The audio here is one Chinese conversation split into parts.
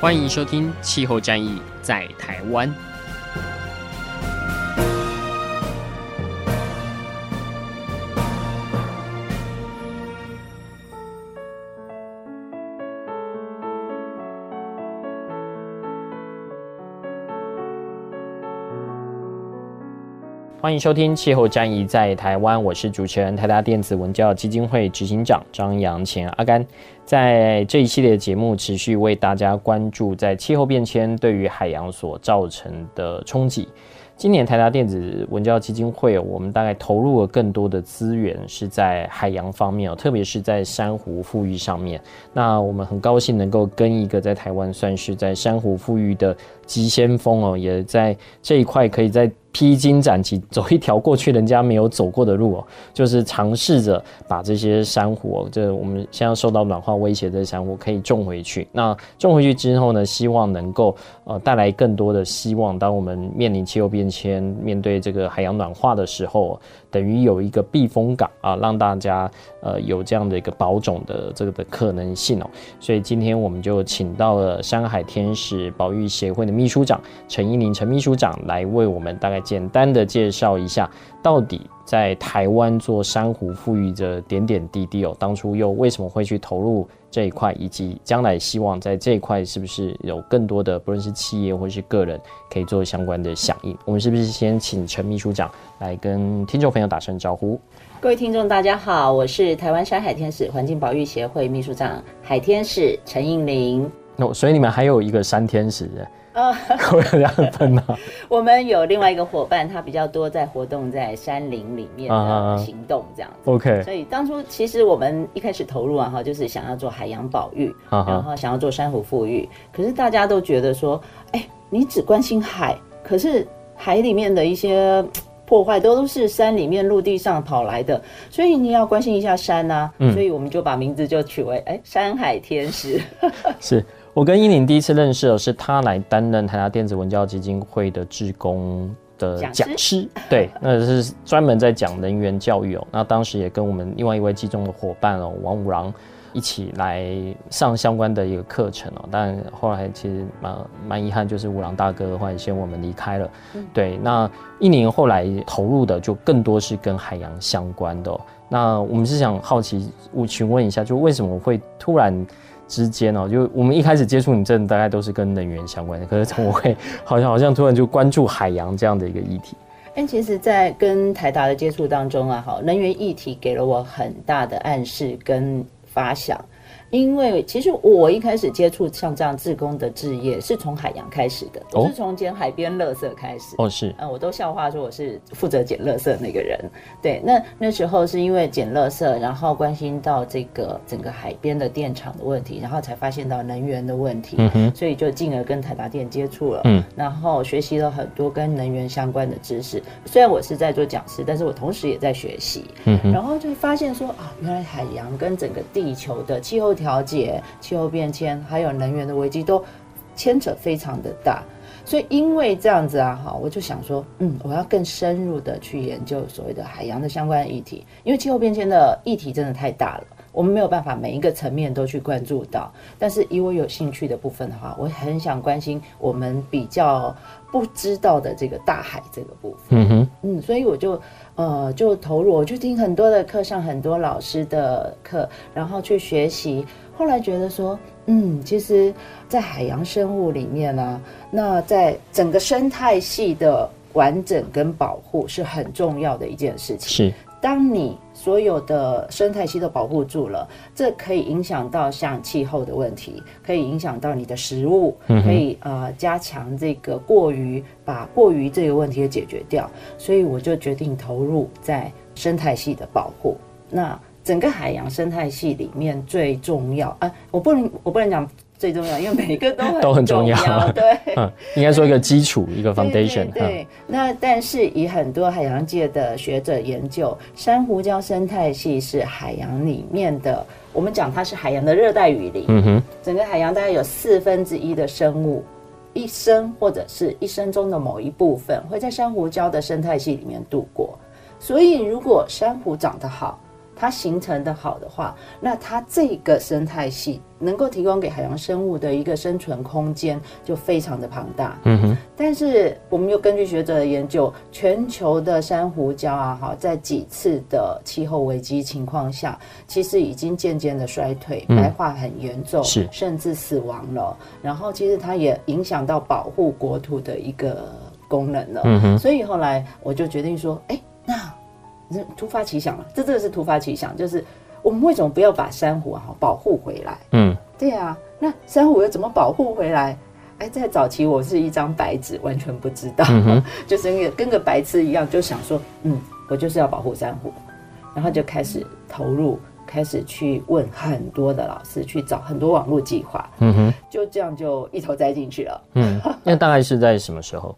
欢迎收听《气候战役在台湾》。欢迎收听《气候战役在台湾》，我是主持人台达电子文教基金会执行长张扬前阿甘。在这一系列节目，持续为大家关注在气候变迁对于海洋所造成的冲击。今年台达电子文教基金会，我们大概投入了更多的资源，是在海洋方面哦，特别是在珊瑚复育上面。那我们很高兴能够跟一个在台湾算是在珊瑚复育的急先锋哦，也在这一块可以在。披荆斩棘，走一条过去人家没有走过的路哦，就是尝试着把这些珊瑚哦，这我们现在受到暖化威胁的珊瑚可以种回去。那种回去之后呢，希望能够呃带来更多的希望。当我们面临气候变迁，面对这个海洋暖化的时候，等于有一个避风港啊，让大家呃有这样的一个保种的这个的可能性哦。所以今天我们就请到了山海天使保育协会的秘书长陈英林陈秘书长来为我们大概。简单的介绍一下，到底在台湾做珊瑚富裕的点点滴滴哦，当初又为什么会去投入这一块，以及将来希望在这一块是不是有更多的不论是企业或是个人可以做相关的响应？我们是不是先请陈秘书长来跟听众朋友打声招呼？各位听众，大家好，我是台湾山海天使环境保育协会秘书长海天使陈英伶。哦，所以你们还有一个山天使。呃，会这样分吗？我们有另外一个伙伴，他比较多在活动在山林里面的行动，这样子。OK。所以当初其实我们一开始投入啊，哈，就是想要做海洋保育，然后想要做珊瑚富裕。可是大家都觉得说，哎，你只关心海，可是海里面的一些破坏都是山里面陆地上跑来的，所以你要关心一下山啊。所以我们就把名字就取为哎，山海天使。是。我跟英伶第一次认识的是他来担任台达电子文教基金会的志工的讲师，对，那是专门在讲能源教育哦。那当时也跟我们另外一位基中的伙伴哦，王五郎一起来上相关的一个课程哦。但后来其实蛮蛮遗憾，就是五郎大哥后来先我们离开了。嗯、对，那一宁后来投入的就更多是跟海洋相关的、哦。那我们是想好奇，我询问一下，就为什么会突然？之间哦，就我们一开始接触你，这大概都是跟能源相关的，可是怎么会好像好像突然就关注海洋这样的一个议题？但其实，在跟台达的接触当中啊，好，能源议题给了我很大的暗示跟发想。因为其实我一开始接触像这样自工的置业，是从海洋开始的，我是从捡海边垃圾开始。哦，是，嗯，我都笑话说我是负责捡垃圾那个人。对，那那时候是因为捡垃圾，然后关心到这个整个海边的电厂的问题，然后才发现到能源的问题，嗯哼，所以就进而跟台达电接触了，嗯，然后学习了很多跟能源相关的知识。虽然我是在做讲师，但是我同时也在学习，嗯哼，然后就发现说啊，原来海洋跟整个地球的气候调节、气候变迁，还有能源的危机都牵扯非常的大，所以因为这样子啊，哈，我就想说，嗯，我要更深入的去研究所谓的海洋的相关议题，因为气候变迁的议题真的太大了，我们没有办法每一个层面都去关注到。但是以我有兴趣的部分的话，我很想关心我们比较不知道的这个大海这个部分。嗯哼，嗯，所以我就。呃，就投入，我去听很多的课，上很多老师的课，然后去学习。后来觉得说，嗯，其实，在海洋生物里面呢、啊，那在整个生态系的完整跟保护是很重要的一件事情。是。当你所有的生态系都保护住了，这可以影响到像气候的问题，可以影响到你的食物，可以呃加强这个过于把过于这个问题给解决掉。所以我就决定投入在生态系的保护。那整个海洋生态系里面最重要啊，我不能我不能讲。最重要，因为每一个都很都很重要。对，嗯，应该说一个基础，一个 foundation。对，那但是以很多海洋界的学者研究，珊瑚礁生态系是海洋里面的，我们讲它是海洋的热带雨林。嗯哼，整个海洋大概有四分之一的生物，一生或者是一生中的某一部分会在珊瑚礁的生态系里面度过。所以，如果珊瑚长得好，它形成的好的话，那它这个生态系能够提供给海洋生物的一个生存空间就非常的庞大。嗯哼。但是我们又根据学者的研究，全球的珊瑚礁啊，哈，在几次的气候危机情况下，其实已经渐渐的衰退，白化很严重，是甚至死亡了。然后其实它也影响到保护国土的一个功能了。嗯哼。所以后来我就决定说，哎，那。突发奇想了，这真的是突发奇想，就是我们为什么不要把珊瑚哈保护回来？嗯，对啊，那珊瑚又怎么保护回来？哎，在早期我是一张白纸，完全不知道，嗯、就是跟跟个白痴一样，就想说，嗯，我就是要保护珊瑚，然后就开始投入，开始去问很多的老师，去找很多网络计划，嗯哼，就这样就一头栽进去了。嗯，那大概是在什么时候？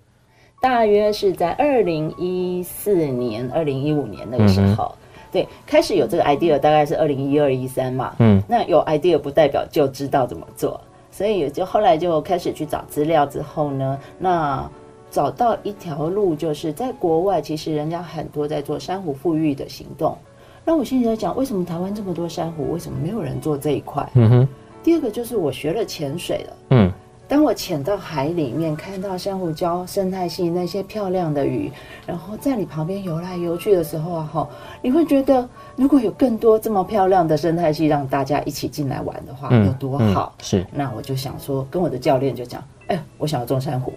大约是在二零一四年、二零一五年那个时候，嗯、对，开始有这个 idea，大概是二零一二一三嘛。嗯，那有 idea 不代表就知道怎么做，所以就后来就开始去找资料之后呢，那找到一条路，就是在国外，其实人家很多在做珊瑚富裕的行动。那我心里在讲，为什么台湾这么多珊瑚，为什么没有人做这一块？嗯哼。第二个就是我学了潜水了，嗯。当我潜到海里面，看到珊瑚礁生态系那些漂亮的鱼，然后在你旁边游来游去的时候啊，哈，你会觉得如果有更多这么漂亮的生态系让大家一起进来玩的话，有多好。是，那我就想说，跟我的教练就讲，哎，我想要种珊瑚。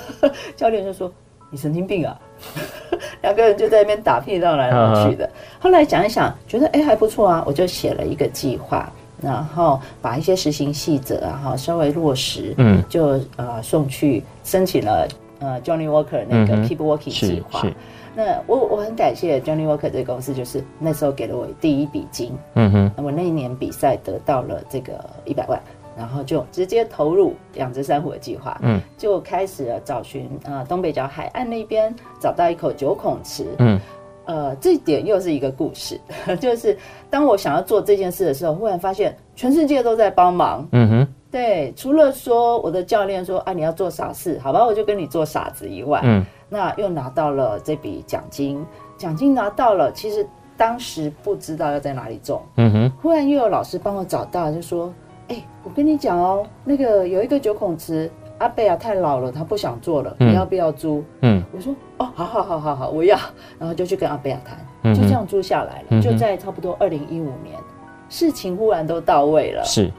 教练就说，你神经病啊！两个人就在那边打屁绕来绕去的。后来想一想，觉得哎还不错啊，我就写了一个计划。然后把一些实行细则啊，哈，稍微落实，嗯，就呃送去申请了呃 Johnny Walker 那个 Keep Working 计划。那我我很感谢 Johnny Walker 这个公司，就是那时候给了我第一笔金，嗯哼。那我那一年比赛得到了这个一百万，然后就直接投入养殖珊瑚的计划，嗯，就开始了找寻呃东北角海岸那边找到一口九孔池，嗯。呃，这一点又是一个故事，就是当我想要做这件事的时候，忽然发现全世界都在帮忙。嗯哼，对，除了说我的教练说啊，你要做傻事，好吧，我就跟你做傻子以外，嗯，那又拿到了这笔奖金，奖金拿到了，其实当时不知道要在哪里种。嗯哼，忽然又有老师帮我找到，就说，哎，我跟你讲哦，那个有一个九孔池。阿贝啊，太老了，他不想做了，嗯、你要不要租？嗯，我说哦，好好好好好，我要，然后就去跟阿贝亚谈，嗯、就这样租下来了。嗯、就在差不多二零一五年，事情忽然都到位了，是，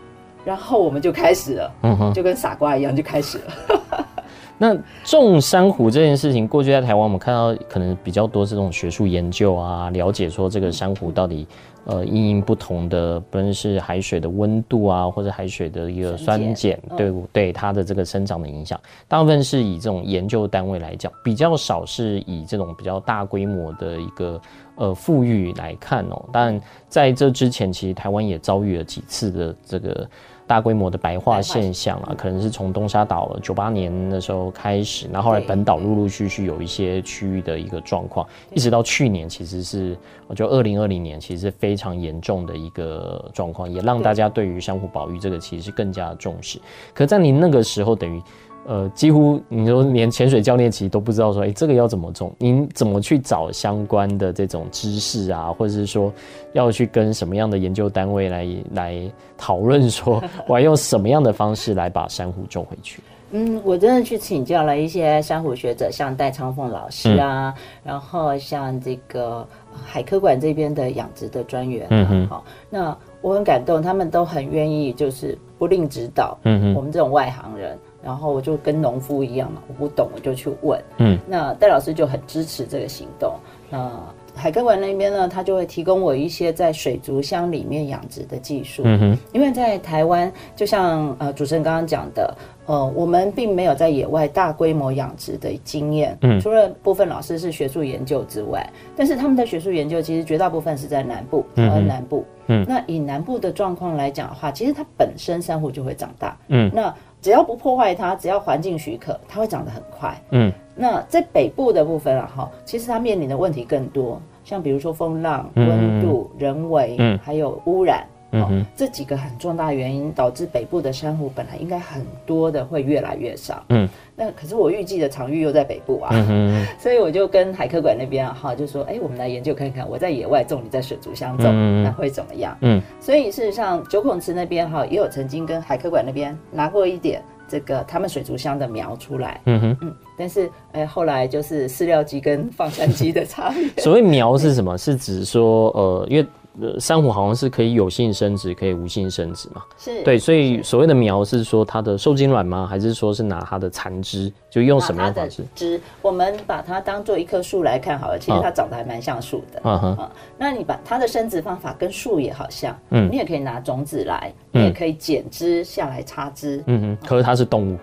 然后我们就开始了，嗯，就跟傻瓜一样就开始了。那种珊瑚这件事情，过去在台湾我们看到可能比较多这种学术研究啊，了解说这个珊瑚到底呃因应不同的，不论是海水的温度啊，或者海水的一个酸碱，对对它的这个生长的影响，大部分是以这种研究单位来讲，比较少是以这种比较大规模的一个呃富裕来看哦。但在这之前，其实台湾也遭遇了几次的这个。大规模的白化现象啊，可能是从东沙岛九八年的时候开始，然后后来本岛陆陆续续有一些区域的一个状况，一直到去年，其实是我觉得二零二零年其实是非常严重的一个状况，也让大家对于珊瑚保育这个其实是更加的重视。可在你那个时候，等于。呃，几乎你说连潜水教练其实都不知道说，哎，这个要怎么种？您怎么去找相关的这种知识啊，或者是说要去跟什么样的研究单位来来讨论，说 我要用什么样的方式来把珊瑚种回去？嗯，我真的去请教了一些珊瑚学者，像戴昌凤老师啊，嗯、然后像这个海科馆这边的养殖的专员、啊，嗯哼，好，那我很感动，他们都很愿意，就是不吝指导，嗯哼，我们这种外行人。然后我就跟农夫一样嘛，我不懂我就去问。嗯，那戴老师就很支持这个行动。那海科馆那边呢，他就会提供我一些在水族箱里面养殖的技术。嗯哼，因为在台湾，就像呃主持人刚刚讲的，呃，我们并没有在野外大规模养殖的经验。嗯，除了部分老师是学术研究之外，但是他们的学术研究其实绝大部分是在南部，台湾南部。嗯嗯，那以南部的状况来讲的话，其实它本身珊瑚就会长大。嗯，那只要不破坏它，只要环境许可，它会长得很快。嗯，那在北部的部分啊，哈，其实它面临的问题更多，像比如说风浪、温度、嗯、人为，嗯，还有污染。哦、嗯，这几个很重大原因导致北部的珊瑚本来应该很多的会越来越少。嗯，那可是我预计的场域又在北部啊，嗯、所以我就跟海科馆那边哈、啊、就说，哎，我们来研究看看，我在野外种，你在水族箱种，嗯、那会怎么样？嗯，所以事实上九孔池那边哈、啊、也有曾经跟海科馆那边拿过一点这个他们水族箱的苗出来。嗯哼，嗯，但是哎后来就是饲料机跟放山鸡的差别。所谓苗是什么？是指说呃因为。呃，珊瑚好像是可以有性生殖，可以无性生殖嘛？是对，所以所谓的苗是说它的受精卵吗？还是说是拿它的残枝？就用什么样的方式？枝，我们把它当做一棵树来看好了，其实它长得还蛮像树的。嗯哼、啊，那你把它的生殖方法跟树也好像，嗯，你也可以拿种子来，你也可以剪枝下来插枝。嗯哼，可是它是动物。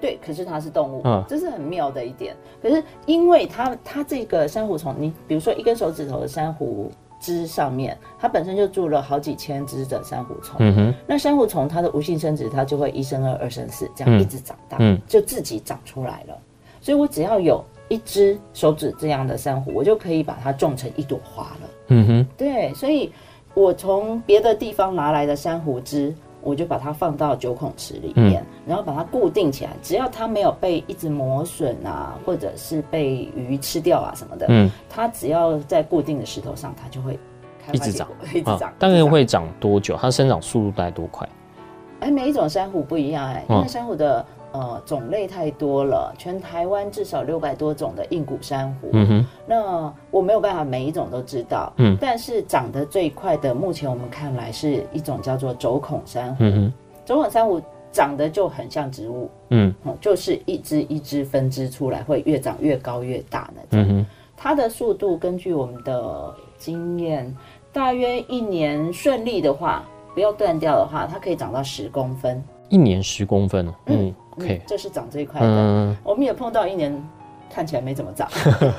对，可是它是动物，嗯，这是很妙的一点。可是因为它它这个珊瑚虫，你比如说一根手指头的珊瑚。枝上面，它本身就住了好几千只的珊瑚虫。嗯哼，那珊瑚虫它的无性生殖，它就会一生二，二生四，这样一直长大，嗯，就自己长出来了。所以我只要有一只手指这样的珊瑚，我就可以把它种成一朵花了。嗯哼，对，所以我从别的地方拿来的珊瑚枝。我就把它放到九孔池里面，嗯，然后把它固定起来。只要它没有被一直磨损啊，或者是被鱼吃掉啊什么的，嗯，它只要在固定的石头上，它就会一直长，一直长。啊，大概会长多久？它生长速度大概多快？哎，每一种珊瑚不一样哎，因为珊瑚的。呃，种类太多了，全台湾至少六百多种的硬骨珊瑚。嗯哼，那我没有办法每一种都知道。嗯，但是长得最快的，目前我们看来是一种叫做轴孔珊瑚。嗯哼，轴孔珊瑚长得就很像植物。嗯，就是一支一支分支出来，会越长越高越大那种。它的速度根据我们的经验，大约一年顺利的话，不要断掉的话，它可以长到十公分。一年十公分。嗯。嗯，这是长最快的。嗯，我们也碰到一年看起来没怎么长，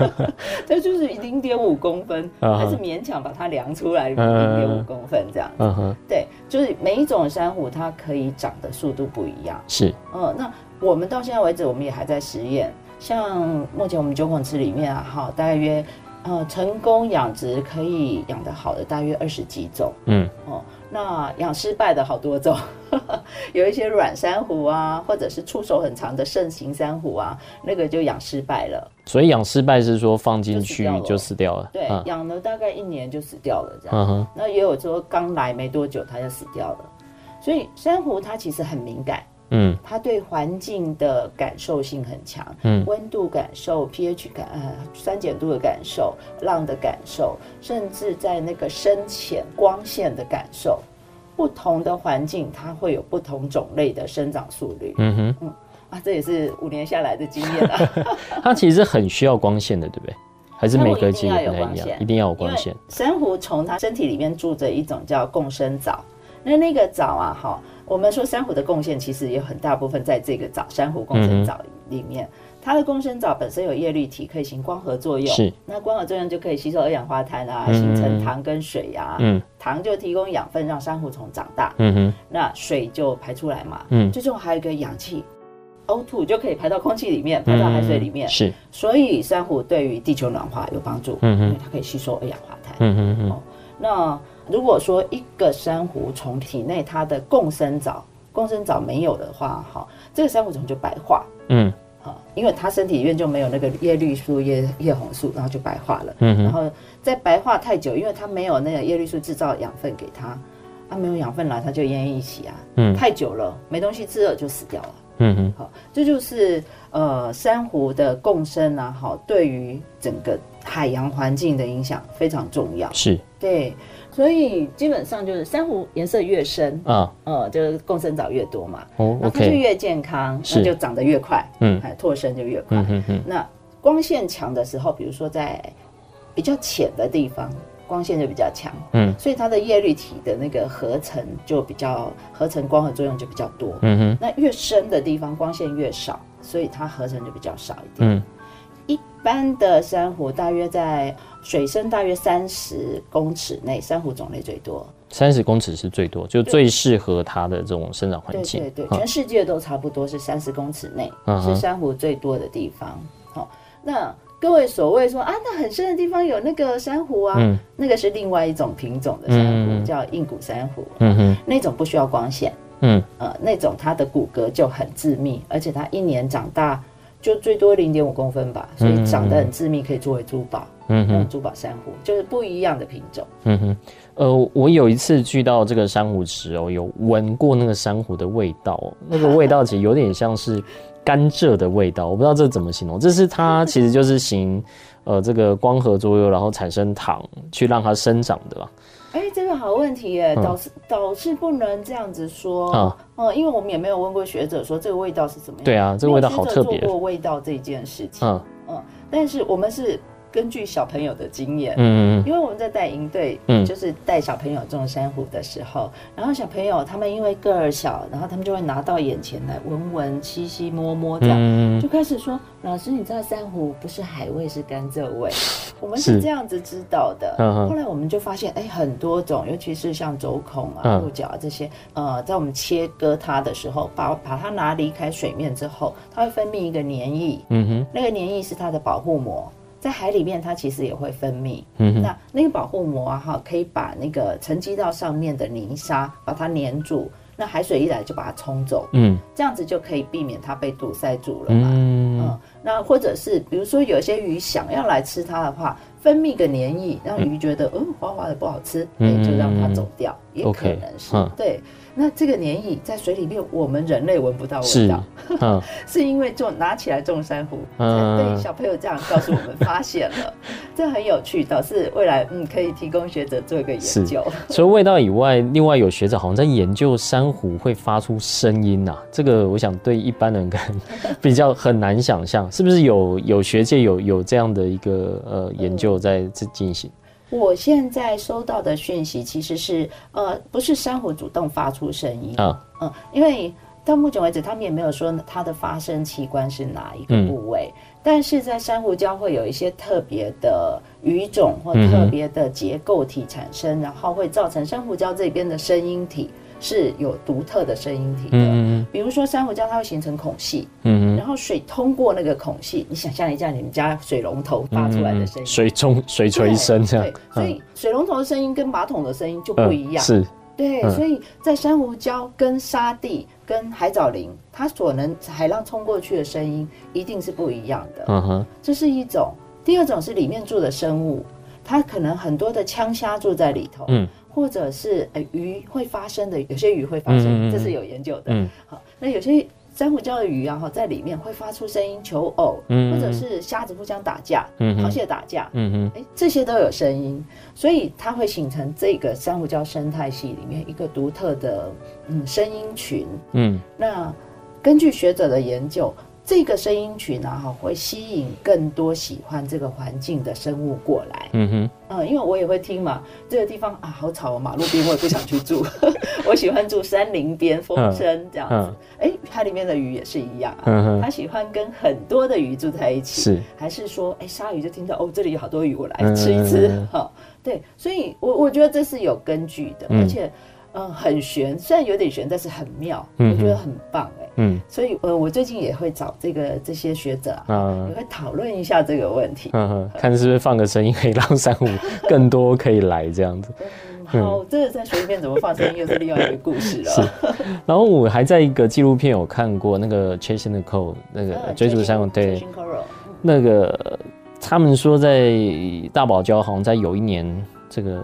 这就是零点五公分，还是勉强把它量出来零点五公分这样子。嗯哼，对，就是每一种珊瑚它可以长的速度不一样。是，嗯，那我们到现在为止，我们也还在实验。像目前我们九孔池里面啊，哈，大约呃成功养殖可以养得好的大约二十几种。嗯，哦。那养失败的好多种，有一些软珊瑚啊，或者是触手很长的肾形珊瑚啊，那个就养失败了。所以养失败是说放进去就死掉了。对，养了大概一年就死掉了这样。嗯、那也有说刚来没多久它就死掉了。所以珊瑚它其实很敏感。嗯，它对环境的感受性很强，嗯，温度感受、pH 感、呃、酸碱度的感受、浪的感受，甚至在那个深浅光线的感受，不同的环境它会有不同种类的生长速率。嗯哼，嗯啊，这也是五年下来的经验啊。它其实很需要光线的，对不对？还是每个季节不太一样，一定要有光线。珊瑚虫它身体里面住着一种叫共生藻，那那个藻啊，哈。我们说珊瑚的贡献其实也很大部分在这个藻珊瑚共生藻里面，嗯、它的共生藻本身有叶绿体，可以行光合作用。是，那光合作用就可以吸收二氧化碳啊，嗯、形成糖跟水呀、啊。嗯，糖就提供养分让珊瑚虫长大。嗯哼，那水就排出来嘛。嗯，最重要还有一个氧气，O2 就可以排到空气里面，排到海水里面。嗯、是，所以珊瑚对于地球暖化有帮助。嗯哼，因为它可以吸收二氧化碳。嗯哼嗯。哦，那。如果说一个珊瑚虫体内它的共生藻，共生藻没有的话，哈，这个珊瑚虫就白化，嗯，好，因为它身体里面就没有那个叶绿素、叶叶红素，然后就白化了，嗯，然后在白化太久，因为它没有那个叶绿素制造养分给它，它没有养分来，它就奄奄一息啊，嗯，太久了，没东西吃了就死掉了，嗯哼，好，这就是呃珊瑚的共生啊，好，对于整个海洋环境的影响非常重要，是，对。所以基本上就是珊瑚颜色越深啊，呃，就是共生藻越多嘛，哦，那它就越健康，那就长得越快，嗯，脱生就越快。嗯嗯嗯。那光线强的时候，比如说在比较浅的地方，光线就比较强，嗯，所以它的叶绿体的那个合成就比较合成光合作用就比较多，嗯哼。那越深的地方光线越少，所以它合成就比较少一点，嗯。一般的珊瑚大约在水深大约三十公尺内，珊瑚种类最多。三十公尺是最多，就最适合它的这种生长环境。对对对，全世界都差不多是三十公尺内、嗯、是珊瑚最多的地方。好、哦，那各位所谓说啊，那很深的地方有那个珊瑚啊，嗯、那个是另外一种品种的珊瑚，嗯、叫硬骨珊瑚。嗯哼，那种不需要光线。嗯，呃，那种它的骨骼就很致密，而且它一年长大就最多零点五公分吧，所以长得很致密，可以作为珠宝。嗯哼，珠宝珊瑚就是不一样的品种。嗯哼，呃，我有一次去到这个珊瑚池哦，有闻过那个珊瑚的味道，那个味道其实有点像是甘蔗的味道，我不知道这怎么形容。这是它其实就是行呃这个光合作用，然后产生糖去让它生长的吧。哎、欸，这个好问题耶，导师导师不能这样子说啊，嗯，因为我们也没有问过学者说这个味道是怎么样。对啊，这个味道好特别。做过味道这件事情，嗯嗯，但是我们是。根据小朋友的经验，嗯，因为我们在带营队，嗯，就是带小朋友种珊瑚的时候，然后小朋友他们因为个儿小，然后他们就会拿到眼前来闻闻、吸吸、摸摸，这样，就开始说：“老师，你知道珊瑚不是海味，是甘蔗味。”我们是这样子知道的。后来我们就发现，哎，很多种，尤其是像轴孔啊、鹿角啊这些，呃，在我们切割它的时候，把把它拿离开水面之后，它会分泌一个黏液，嗯哼，那个黏液是它的保护膜。在海里面，它其实也会分泌。嗯哼，那那个保护膜啊，哈，可以把那个沉积到上面的泥沙把它粘住。那海水一来就把它冲走。嗯，这样子就可以避免它被堵塞住了嘛。那或者是比如说有些鱼想要来吃它的话，分泌个黏液，让鱼觉得嗯滑滑的不好吃，嗯，就让它走掉，也可能是对。那这个黏液在水里面，我们人类闻不到味道，是，嗯、是因为种拿起来种珊瑚，嗯、才被小朋友这样告诉我们发现了，这很有趣，倒是未来嗯可以提供学者做一个研究。除了味道以外，另外有学者好像在研究珊瑚会发出声音呐、啊，这个我想对一般人可能比较很难想象，是不是有有学界有有这样的一个呃研究在这进行？我现在收到的讯息其实是，呃，不是珊瑚主动发出声音，嗯嗯，因为到目前为止，他们也没有说它的发声器官是哪一个部位，嗯、但是在珊瑚礁会有一些特别的鱼种或特别的结构体产生，嗯、然后会造成珊瑚礁这边的声音体。是有独特的声音体的，嗯、比如说珊瑚礁它会形成孔隙，嗯、然后水通过那个孔隙，你想象一下你们家水龙头发出来的声音，嗯、水冲水锤声这样，对，所以水龙头的声音跟马桶的声音就不一样，嗯、是，对，嗯、所以在珊瑚礁跟沙地跟海藻林，它所能海浪冲过去的声音一定是不一样的，嗯哼，这是一种，第二种是里面住的生物，它可能很多的枪虾住在里头，嗯。或者是鱼会发生的，有些鱼会发声，嗯、这是有研究的。嗯、好，那有些珊瑚礁的鱼啊，哈，在里面会发出声音求偶，嗯、或者是虾子互相打架，嗯、螃蟹打架，嗯哼，哎、欸，这些都有声音，所以它会形成这个珊瑚礁生态系里面一个独特的嗯声音群。嗯，那根据学者的研究。这个声音群呢，哈，会吸引更多喜欢这个环境的生物过来。嗯哼，嗯，因为我也会听嘛，这个地方啊，好吵哦，马路边我也不想去住，我喜欢住山林边，风声这样子。哎，它里面的鱼也是一样啊，它喜欢跟很多的鱼住在一起。是，还是说，哎，鲨鱼就听到哦，这里有好多鱼，我来吃一吃。哈，对，所以我我觉得这是有根据的，而且。嗯，很玄，虽然有点玄，但是很妙，嗯、我觉得很棒哎。嗯，所以呃，我最近也会找这个这些学者啊，嗯、也会讨论一下这个问题，嗯哼，看是不是放个声音可以让珊瑚更多可以来这样子。嗯、好，这个在水里面怎么放声音又是另外一个故事了。是。然后我还在一个纪录片有看过那个 Chasing the Coral 那个追逐珊瑚，对，那个他们说在大堡礁好像在有一年这个。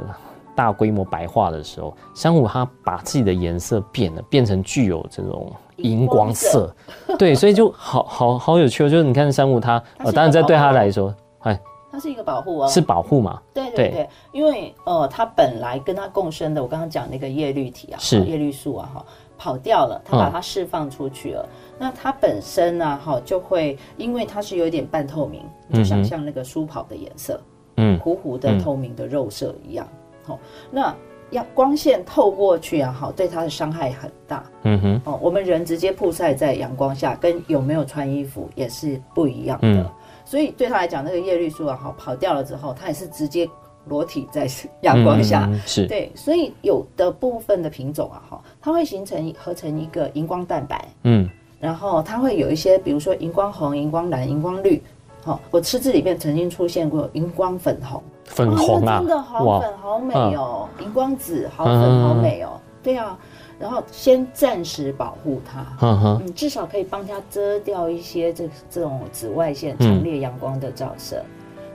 大规模白化的时候，珊瑚它把自己的颜色变了，变成具有这种荧光色，对，所以就好好好有趣。就是你看珊瑚它，它呃，当然在对它来说，哎，它是一个保护哦，是保护嘛？对对对，对因为呃，它本来跟它共生的，我刚刚讲那个叶绿体啊，是。叶绿素啊，哈，跑掉了，它把它释放出去了，嗯、那它本身呢，哈，就会因为它是有点半透明，就想像那个舒跑的颜色，嗯，糊糊的透明的肉色一样。哦，那阳光线透过去啊，好，对它的伤害很大。嗯哼，哦，我们人直接曝晒在阳光下，跟有没有穿衣服也是不一样的。嗯、所以对他来讲，那个叶绿素啊，哈跑掉了之后，它也是直接裸体在阳光下，嗯、是。对，所以有的部分的品种啊，哈，它会形成合成一个荧光蛋白，嗯，然后它会有一些，比如说荧光红、荧光蓝、荧光绿，好，我吃字里面曾经出现过荧光粉红，粉红啊，真的好粉好美哦，荧光紫好粉好美哦，对啊，然后先暂时保护它，嗯，至少可以帮它遮掉一些这这种紫外线强烈阳光的照射，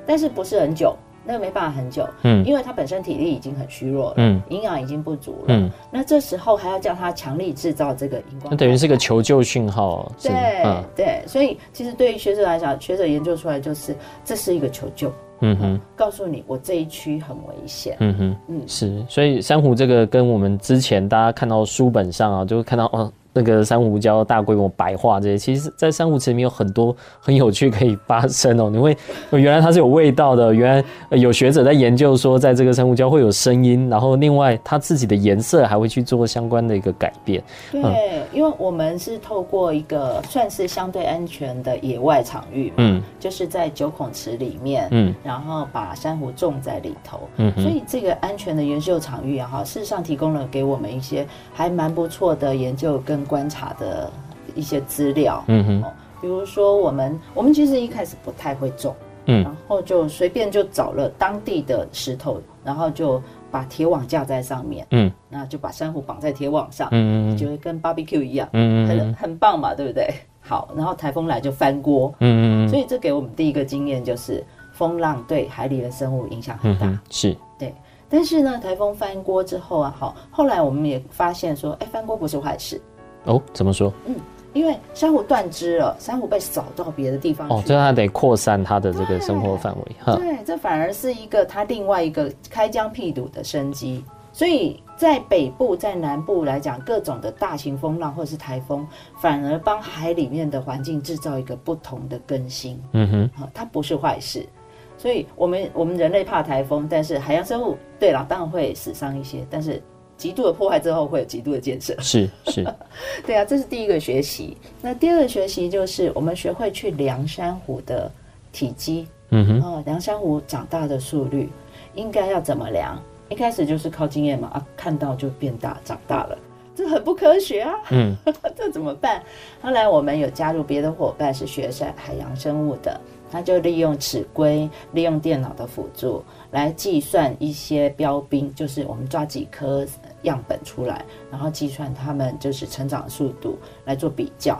但是不是很久。那个没办法很久，嗯，因为他本身体力已经很虚弱了，嗯，营养已经不足了，嗯，那这时候还要叫他强力制造这个荧光，那等于是个求救讯号，对，嗯、对，所以其实对于学者来讲，学者研究出来就是这是一个求救，嗯哼，告诉你我这一区很危险，嗯哼，嗯，是，所以珊瑚这个跟我们之前大家看到书本上啊，就会看到哦。那个珊瑚礁大规模白化这些，其实，在珊瑚池里面有很多很有趣可以发生哦。你会，原来它是有味道的，原来有学者在研究说，在这个珊瑚礁会有声音，然后另外它自己的颜色还会去做相关的一个改变。对，嗯、因为我们是透过一个算是相对安全的野外场域，嗯，就是在九孔池里面，嗯，然后把珊瑚种在里头，嗯，所以这个安全的研究场域啊，哈，事实上提供了给我们一些还蛮不错的研究跟。观察的一些资料，嗯哼，比如说我们我们其实一开始不太会种，嗯，然后就随便就找了当地的石头，然后就把铁网架在上面，嗯，那就把珊瑚绑在铁网上，嗯嗯，就会跟 barbecue 一样，嗯嗯，很很棒嘛，对不对？好，然后台风来就翻锅，嗯嗯，所以这给我们第一个经验就是风浪对海里的生物影响很大，是。对。但是呢，台风翻锅之后啊，好，后来我们也发现说，哎，翻锅不是坏事。哦，怎么说？嗯，因为珊瑚断枝了，珊瑚被扫到别的地方去。哦，这它得扩散它的这个生活范围。对，这反而是一个它另外一个开疆辟土的生机。所以在北部、在南部来讲，各种的大型风浪或者是台风，反而帮海里面的环境制造一个不同的更新。嗯哼，它不是坏事。所以我们我们人类怕台风，但是海洋生物，对了，当然会死伤一些，但是。极度的破坏之后，会有极度的建设。是是，对啊，这是第一个学习。那第二个学习就是我们学会去量珊瑚的体积，嗯哼，哦，量珊瑚长大的速率，应该要怎么量？一开始就是靠经验嘛，啊，看到就变大长大了，这很不科学啊。嗯，这怎么办？后来我们有加入别的伙伴，是学海海洋生物的。他就利用尺规，利用电脑的辅助来计算一些标兵，就是我们抓几颗样本出来，然后计算他们就是成长速度来做比较。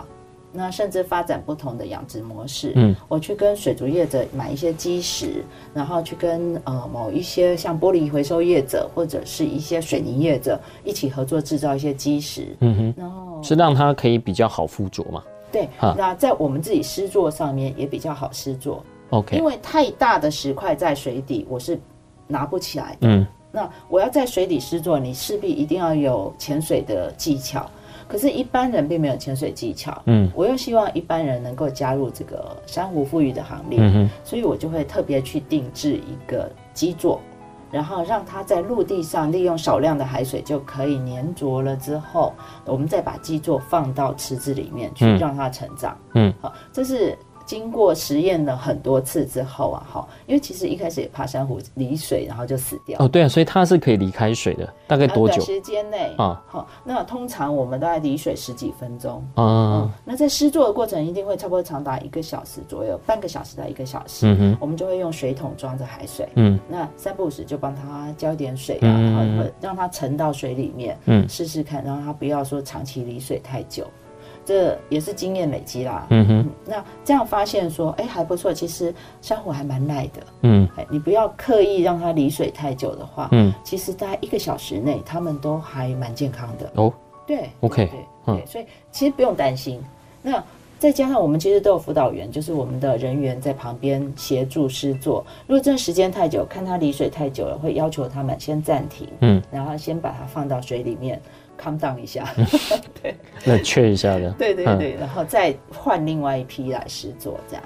那甚至发展不同的养殖模式。嗯，我去跟水族业者买一些基石，然后去跟呃某一些像玻璃回收业者或者是一些水泥业者一起合作制造一些基石。嗯哼，然后是让它可以比较好附着嘛。对，那在我们自己施作上面也比较好施作。OK，因为太大的石块在水底，我是拿不起来的。嗯，那我要在水底施作，你势必一定要有潜水的技巧。可是，一般人并没有潜水技巧。嗯，我又希望一般人能够加入这个珊瑚复育的行列。嗯哼，所以我就会特别去定制一个基座。然后让它在陆地上利用少量的海水就可以粘着了之后，我们再把基座放到池子里面去让它成长。嗯，好，这是。经过实验了很多次之后啊，哈，因为其实一开始也怕珊瑚离水，然后就死掉。哦，对啊，所以它是可以离开水的，大概多久？短时间内啊，好，那通常我们都在离水十几分钟。嗯，那在施作的过程一定会差不多长达一个小时左右，半个小时到一个小时。嗯哼，我们就会用水桶装着海水。嗯，那三不五时就帮它浇点水啊，然后让它沉到水里面。嗯，试试看，然后它不要说长期离水太久。这也是经验累积啦。嗯哼，那这样发现说，哎，还不错。其实珊瑚还蛮耐的。嗯，哎，你不要刻意让它离水太久的话，嗯，其实大概一个小时内，它们都还蛮健康的。哦，对，OK，对对，所以其实不用担心。那再加上我们其实都有辅导员，就是我们的人员在旁边协助施作。如果真的时间太久，看它离水太久了，会要求他们先暂停，嗯，然后先把它放到水里面。Calm down 一下，对，那确一下的，对对对，然后再换另外一批来试做，这样。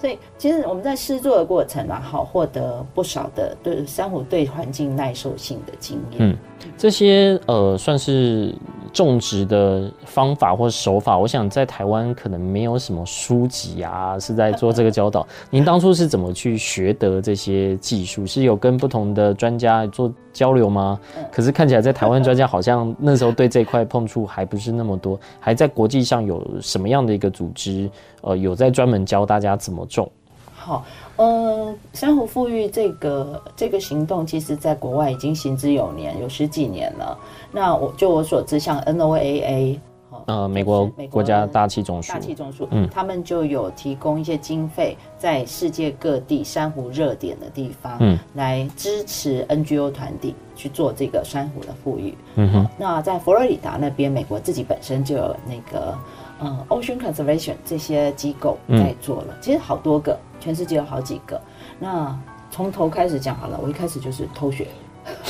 所以其实我们在试做的过程啊，好获得不少的对珊瑚对环境耐受性的经验。嗯，这些呃算是种植的方法或手法，我想在台湾可能没有什么书籍啊，是在做这个教导。您当初是怎么去学得这些技术？是有跟不同的专家做交流吗？可是看起来在台湾专家好像那时候对这块碰触还不是那么多，还在国际上有什么样的一个组织？呃，有在专门教大家怎么种？好，呃，珊瑚富裕这个这个行动，其实在国外已经行之有年，有十几年了。那我就我所知，像 NOAA，呃，美国国家大气总署，大气总署，嗯，他们就有提供一些经费，在世界各地珊瑚热点的地方，嗯，来支持 NGO 团体去做这个珊瑚的富裕。嗯哼，那在佛罗里达那边，美国自己本身就有那个。嗯，Ocean Conservation 这些机构在做了，嗯、其实好多个，全世界有好几个。那从头开始讲好了，我一开始就是偷学，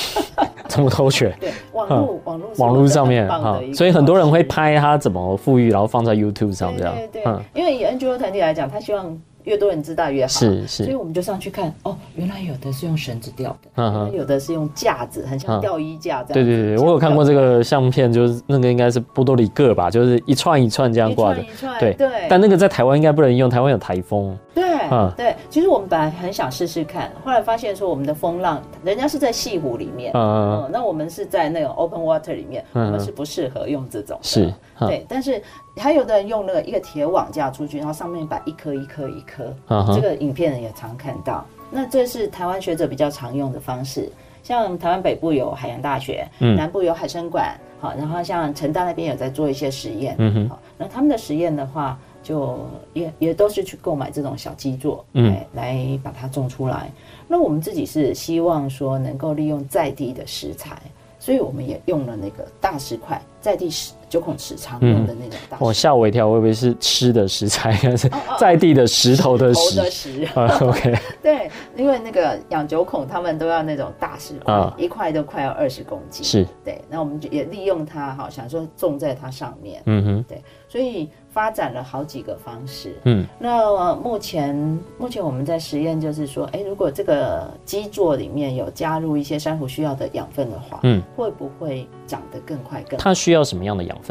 怎么偷学？对，网 络网络网络上面啊，所以很多人会拍他怎么富裕，然后放在 YouTube 上这样。对对对，因为以 NGO 团体来讲，他希望。越多人知道越好，是是，所以我们就上去看哦，原来有的是用绳子吊的，嗯，有的是用架子，很像吊衣架这样。对对对，我有看过这个相片，就是那个应该是波多黎各吧，就是一串一串这样挂的，一串一串，对。对。但那个在台湾应该不能用，台湾有台风。对，嗯，对。其实我们本来很想试试看，后来发现说我们的风浪，人家是在西湖里面，嗯，那我们是在那种 open water 里面，我们是不适合用这种，是，对。但是还有的人用那个一个铁网架出去，然后上面摆一颗一颗一颗，这个。影片人也常看到，那这是台湾学者比较常用的方式。像台湾北部有海洋大学，嗯，南部有海生馆，好，然后像成大那边有在做一些实验，嗯哼，好，那他们的实验的话，就也也都是去购买这种小基座，嗯，来把它种出来。那我们自己是希望说能够利用在地的食材，所以我们也用了那个大石块，在地石。九孔池常用的那种大石，我吓我一跳，我以为是吃的食材，是在地的石头的石。的石。OK。对，因为那个养九孔，他们都要那种大石块，一块都快要二十公斤。是。对，那我们就也利用它，哈，想说种在它上面。嗯哼。对，所以发展了好几个方式。嗯。那目前目前我们在实验，就是说，哎，如果这个基座里面有加入一些珊瑚需要的养分的话，嗯，会不会长得更快更？它需要什么样的养分？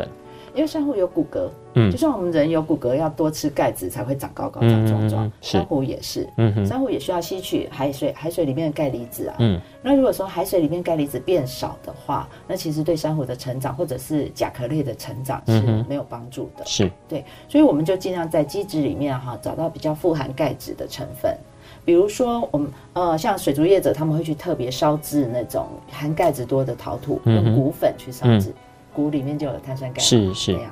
因为珊瑚有骨骼，嗯，就像我们人有骨骼，要多吃钙质才会长高高、长壮壮。珊瑚也是，嗯，珊瑚也需要吸取海水，海水里面的钙离子啊。嗯，那如果说海水里面钙离子变少的话，那其实对珊瑚的成长或者是甲壳类的成长是没有帮助的。是，对，所以我们就尽量在基质里面哈找到比较富含钙质的成分，比如说我们呃像水族业者他们会去特别烧制那种含钙质多的陶土，用骨粉去烧制。骨里面就有碳酸钙，是是。呀。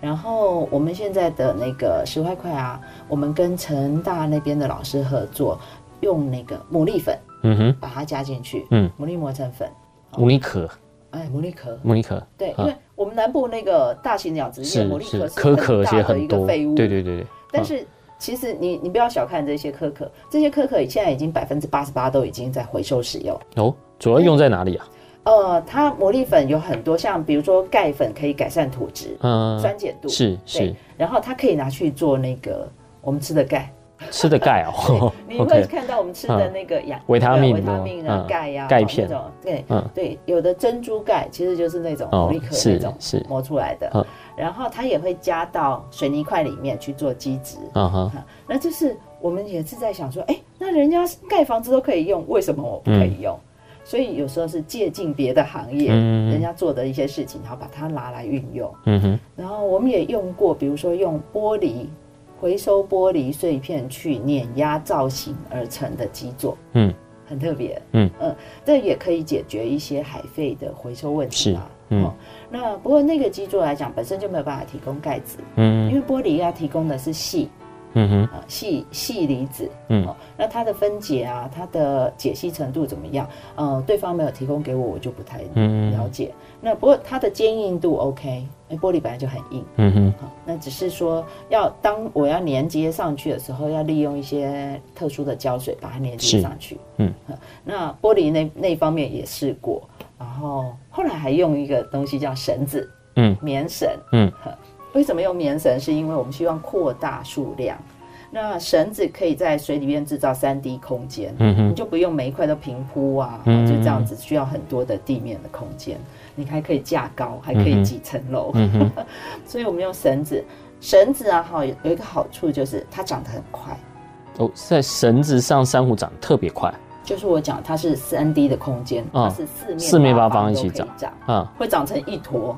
然后我们现在的那个石块块啊，我们跟成大那边的老师合作，用那个牡蛎粉，嗯哼，把它加进去，嗯，牡蛎磨成粉，牡蛎壳，哎，牡蛎壳，牡蛎壳，对，因为我们南部那个大型鸟殖业，牡蛎壳是很大的一个废物，对对对对。但是其实你你不要小看这些壳壳，这些壳壳现在已经百分之八十八都已经在回收使用。哦，主要用在哪里啊？呃，它魔力粉有很多，像比如说钙粉可以改善土质，嗯，酸碱度是是，然后它可以拿去做那个我们吃的钙，吃的钙哦，你会看到我们吃的那个养维他命、维他命啊、钙呀、钙片。那种，对，对，有的珍珠钙其实就是那种牡蛎壳那种是。磨出来的，然后它也会加到水泥块里面去做基质，嗯哼，那就是我们也是在想说，哎，那人家盖房子都可以用，为什么我不可以用？所以有时候是借鉴别的行业，人家做的一些事情，然后把它拿来运用。嗯哼。然后我们也用过，比如说用玻璃回收玻璃碎片去碾压造型而成的基座，嗯，很特别。嗯嗯，这也可以解决一些海废的回收问题嘛。嗯。那不过那个基座来讲，本身就没有办法提供盖子。嗯。因为玻璃要提供的是矽。嗯哼，啊，细细离子，嗯，哦那它的分解啊，它的解析程度怎么样？呃，对方没有提供给我，我就不太了解。嗯、那不过它的坚硬度 OK，因为玻璃本来就很硬，嗯哼，好，那只是说要当我要连接上去的时候，要利用一些特殊的胶水把它连接上去，嗯，那玻璃那那方面也试过，然后后来还用一个东西叫绳子，嗯，棉绳，嗯。为什么用棉绳？是因为我们希望扩大数量。那绳子可以在水里面制造三 D 空间，你就不用每一块都平铺啊，嗯、就这样子需要很多的地面的空间，你还可以架高，还可以几层楼，嗯、所以我们用绳子，绳子啊哈有有一个好处就是它长得很快。哦，在绳子上珊瑚长得特别快。就是我讲，它是三 D 的空间，它是四面四面八方一起长，嗯，会长成一坨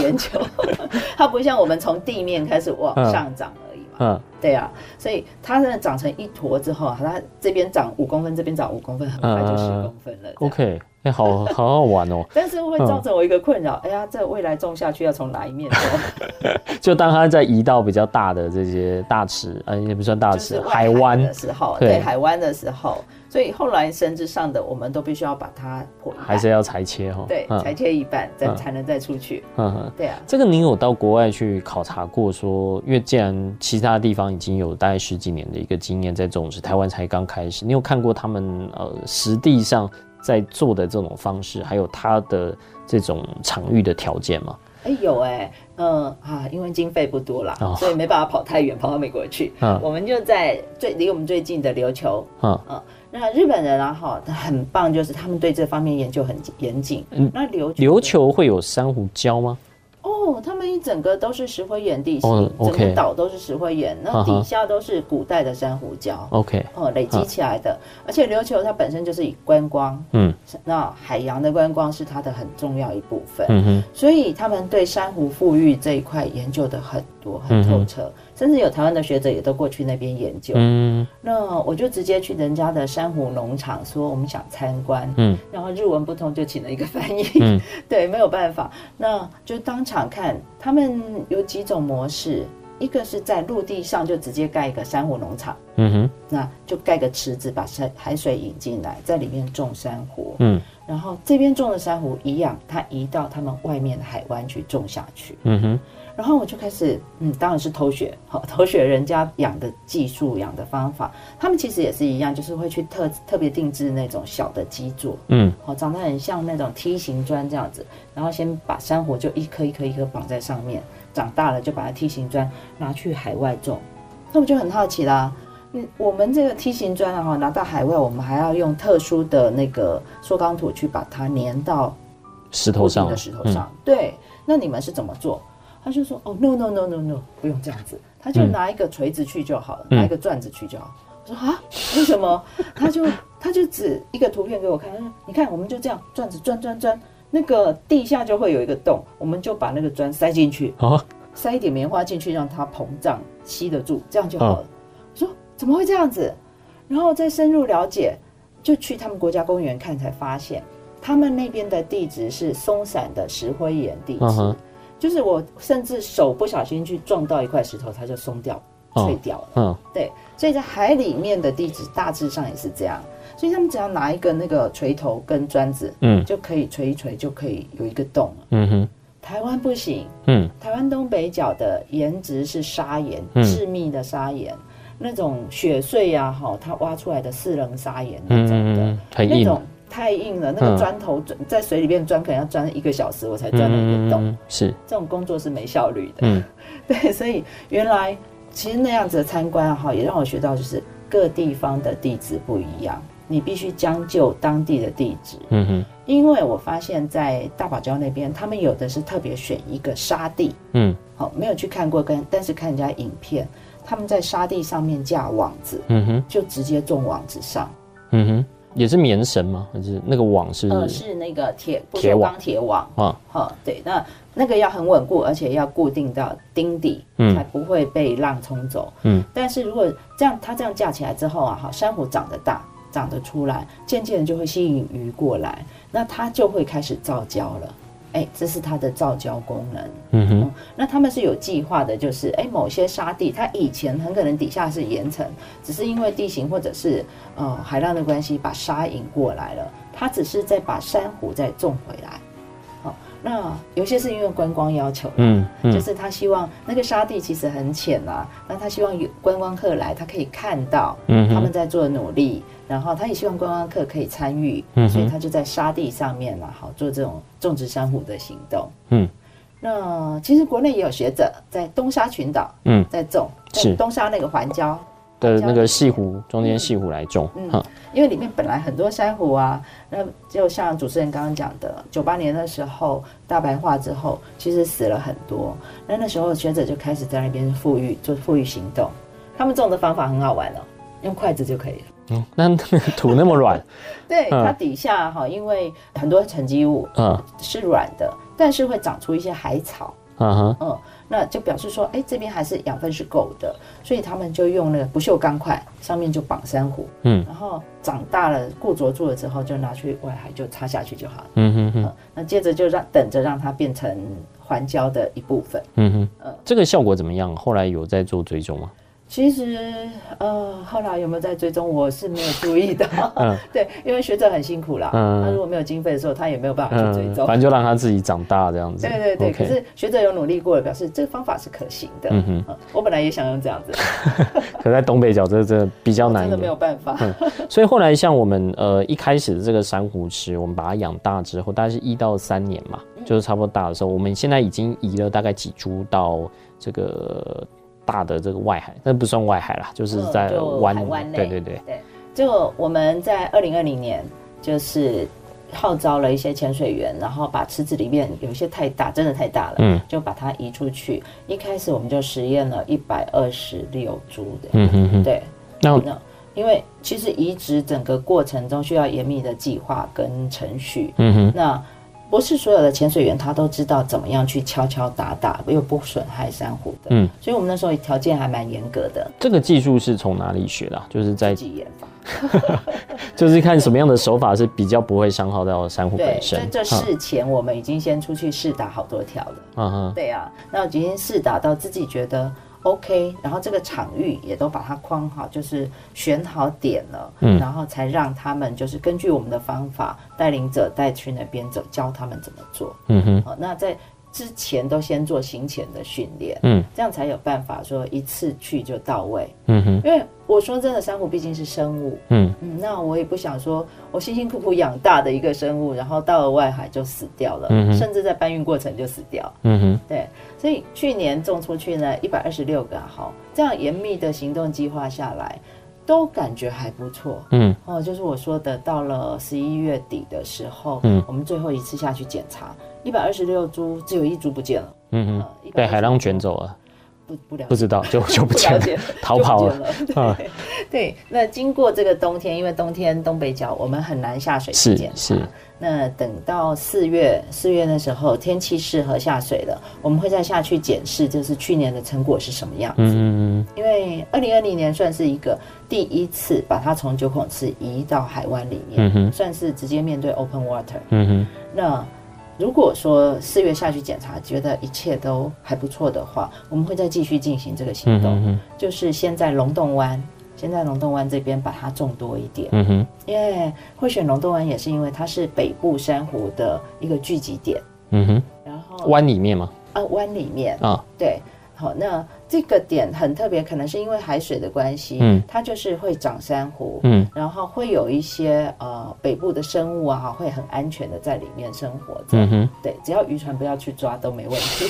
圆球，它不像我们从地面开始往上长而已嘛，嗯，对啊，所以它呢长成一坨之后，它这边长五公分，这边长五公分，很快就十公分了。OK，哎，好好好玩哦，但是会造成我一个困扰，哎呀，这未来种下去要从哪一面种？就当它在移到比较大的这些大池，呃，也不算大池，海湾的时候，对，海湾的时候。所以后来绳子上的我们都必须要把它破，还是要裁切哈？对，裁切一半，再才能再出去。嗯哼，对啊。这个您有到国外去考察过？说，因为既然其他地方已经有大概十几年的一个经验在种植，台湾才刚开始，你有看过他们呃实地上在做的这种方式，还有它的这种场域的条件吗？哎，有哎，嗯啊，因为经费不多啦，所以没办法跑太远，跑到美国去。嗯，我们就在最离我们最近的琉球。嗯嗯。那日本人啊，哈，很棒，就是他们对这方面研究很严谨。嗯，那琉琉球会有珊瑚礁吗？哦，他们一整个都是石灰岩地形，整个岛都是石灰岩，那底下都是古代的珊瑚礁。OK，哦，累积起来的。啊、而且琉球它本身就是以观光，嗯，那海洋的观光是它的很重要一部分。嗯哼，所以他们对珊瑚富裕这一块研究的很多，很透彻。嗯甚至有台湾的学者也都过去那边研究，嗯，那我就直接去人家的珊瑚农场说我们想参观，嗯，然后日文不通就请了一个翻译，嗯，对，没有办法，那就当场看他们有几种模式，一个是在陆地上就直接盖一个珊瑚农场，嗯哼，那就盖个池子把山海水引进来，在里面种珊瑚，嗯，然后这边种的珊瑚一样，它移到他们外面的海湾去种下去，嗯哼。然后我就开始，嗯，当然是偷学，好偷学人家养的技术、养的方法。他们其实也是一样，就是会去特特别定制那种小的基座，嗯，好，长得很像那种梯形砖这样子。然后先把珊瑚就一颗一颗一颗绑在上面，长大了就把它梯形砖拿去海外种。那我就很好奇啦，嗯，我们这个梯形砖啊，拿到海外，我们还要用特殊的那个塑钢土去把它粘到石头上的石头上。嗯、对，那你们是怎么做？他就说：“哦，no no no no no，不用这样子，他就拿一个锤子去就好了，嗯、拿一个钻子去就好。”我说：“啊，为什么？”他就他就指一个图片给我看，他说：“你看，我们就这样转子钻钻钻，那个地下就会有一个洞，我们就把那个砖塞进去，啊、塞一点棉花进去，让它膨胀吸得住，这样就好了。啊”我说：“怎么会这样子？”然后再深入了解，就去他们国家公园看，才发现他们那边的地质是松散的石灰岩地质。啊就是我甚至手不小心去撞到一块石头，它就松掉、脆掉了。嗯，对，所以在海里面的地质大致上也是这样。所以他们只要拿一个那个锤头跟砖子，嗯，就可以锤一锤，就可以有一个洞了。嗯哼，台湾不行。嗯，台湾东北角的岩质是砂岩，致密的砂岩，那种雪碎呀，哈，它挖出来的四棱砂岩那种的，那种。太硬了，那个砖头在水里面钻，可能要钻一个小时，我才钻了一个洞。嗯、是这种工作是没效率的。嗯，对，所以原来其实那样子的参观哈，也让我学到就是各地方的地质不一样，你必须将就当地的地址。嗯哼，因为我发现，在大堡礁那边，他们有的是特别选一个沙地。嗯，好，没有去看过，跟但是看人家影片，他们在沙地上面架网子。嗯哼，就直接种网子上。嗯哼。也是棉绳吗？还是那个网是？呃，是那个铁铁网，铁网啊。好，对，那那个要很稳固，而且要固定到钉底，嗯，才不会被浪冲走。嗯，但是如果这样，它这样架起来之后啊，哈，珊瑚长得大，长得出来，渐渐的就会吸引鱼过来，那它就会开始造礁了。哎，这是它的造礁功能。嗯哼，那他们是有计划的，就是哎，某些沙地它以前很可能底下是岩层，只是因为地形或者是呃海浪的关系，把沙引过来了。它只是在把珊瑚再种回来。好，那有些是因为观光要求，嗯，嗯，就是他希望那个沙地其实很浅啊，那他希望有观光客来，他可以看到，嗯，他们在做努力。然后他也希望观光客可以参与，嗯、所以他就在沙地上面嘛，好做这种种植珊瑚的行动。嗯，那其实国内也有学者在东沙群岛，嗯，在种，在东沙那个环礁，的那个潟湖中间潟湖来种，嗯，嗯，因为里面本来很多珊瑚啊，那就像主持人刚刚讲的，九八年的时候大白化之后，其实死了很多，那那时候学者就开始在那边富裕，做富裕行动。他们种的方法很好玩哦，用筷子就可以了。嗯，那那个土那么软，对，它底下哈，因为很多沉积物，嗯，是软的，但是会长出一些海草，嗯哼，嗯，那就表示说，哎，这边还是养分是够的，所以他们就用那个不锈钢块，上面就绑珊瑚，嗯，然后长大了固着住了之后，就拿去外海就插下去就好了，嗯哼哼，那接着就让等着让它变成环礁的一部分，嗯哼，嗯，这个效果怎么样？后来有在做追踪吗？其实，呃，后来有没有在追踪？我是没有注意的。嗯，对，因为学者很辛苦啦。嗯，他如果没有经费的时候，他也没有办法去追踪。反正就让他自己长大这样子。对对对。可是学者有努力过了，表示这个方法是可行的。嗯哼。我本来也想用这样子。可在东北角这这比较难。真的没有办法。所以后来像我们呃一开始的这个珊瑚池，我们把它养大之后，大概是一到三年嘛，就是差不多大的时候，我们现在已经移了大概几株到这个。大的这个外海，那不算外海啦，就是在湾湾内。对对对对，就我们在二零二零年，就是号召了一些潜水员，然后把池子里面有一些太大，真的太大了，嗯，就把它移出去。一开始我们就实验了一百二十六株的，嗯哼哼，对。那因为其实移植整个过程中需要严密的计划跟程序，嗯哼，那。不是所有的潜水员他都知道怎么样去敲敲打打又不损害珊瑚的，嗯，所以我们那时候条件还蛮严格的。这个技术是从哪里学的？就是在自己研发，就是看什么样的手法是比较不会伤害到珊瑚本身。在这事前我们已经先出去试打好多条了，嗯哼，对、啊，那我今天试打到自己觉得。OK，然后这个场域也都把它框好，就是选好点了，嗯，然后才让他们就是根据我们的方法，带领者带去那边走，教他们怎么做，嗯哼，好，那在。之前都先做行前的训练，嗯，这样才有办法说一次去就到位，嗯哼。因为我说真的，珊瑚毕竟是生物，嗯。嗯，那我也不想说我辛辛苦苦养大的一个生物，然后到了外海就死掉了，嗯哼，甚至在搬运过程就死掉，嗯哼。对，所以去年种出去呢，一百二十六个哈，这样严密的行动计划下来，都感觉还不错，嗯。哦，就是我说的，到了十一月底的时候，嗯，我们最后一次下去检查。一百二十六株，只有一株不见了。嗯嗯，呃、被海浪卷走了。不不了解，不知道就就不见了，逃跑了。对、啊、对，那经过这个冬天，因为冬天东北角我们很难下水去检查。是是。那等到四月，四月的时候天气适合下水了，我们会再下去检视，就是去年的成果是什么样子。嗯嗯。因为二零二零年算是一个第一次把它从九孔池移到海湾里面，嗯，算是直接面对 open water。嗯哼。那。如果说四月下去检查，觉得一切都还不错的话，我们会再继续进行这个行动，就是先在龙洞湾，先在龙洞湾这边把它种多一点。嗯哼，因为会选龙洞湾也是因为它是北部珊瑚的一个聚集点。嗯哼，然后湾里面吗？啊，湾里面啊，对。好，那这个点很特别，可能是因为海水的关系，嗯，它就是会长珊瑚，嗯，然后会有一些呃北部的生物啊，会很安全的在里面生活着，嗯哼，对，只要渔船不要去抓都没问题，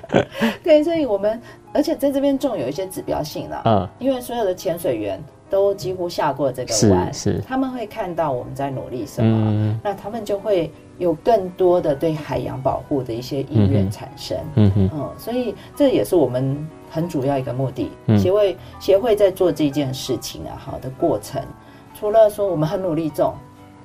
对，所以我们而且在这边种有一些指标性了，嗯，因为所有的潜水员都几乎下过这个湾，是，是。他们会看到我们在努力什么，嗯，那他们就会。有更多的对海洋保护的一些意愿产生，嗯哼，嗯，所以这也是我们很主要一个目的。协会协会在做这件事情啊，好的过程，除了说我们很努力种，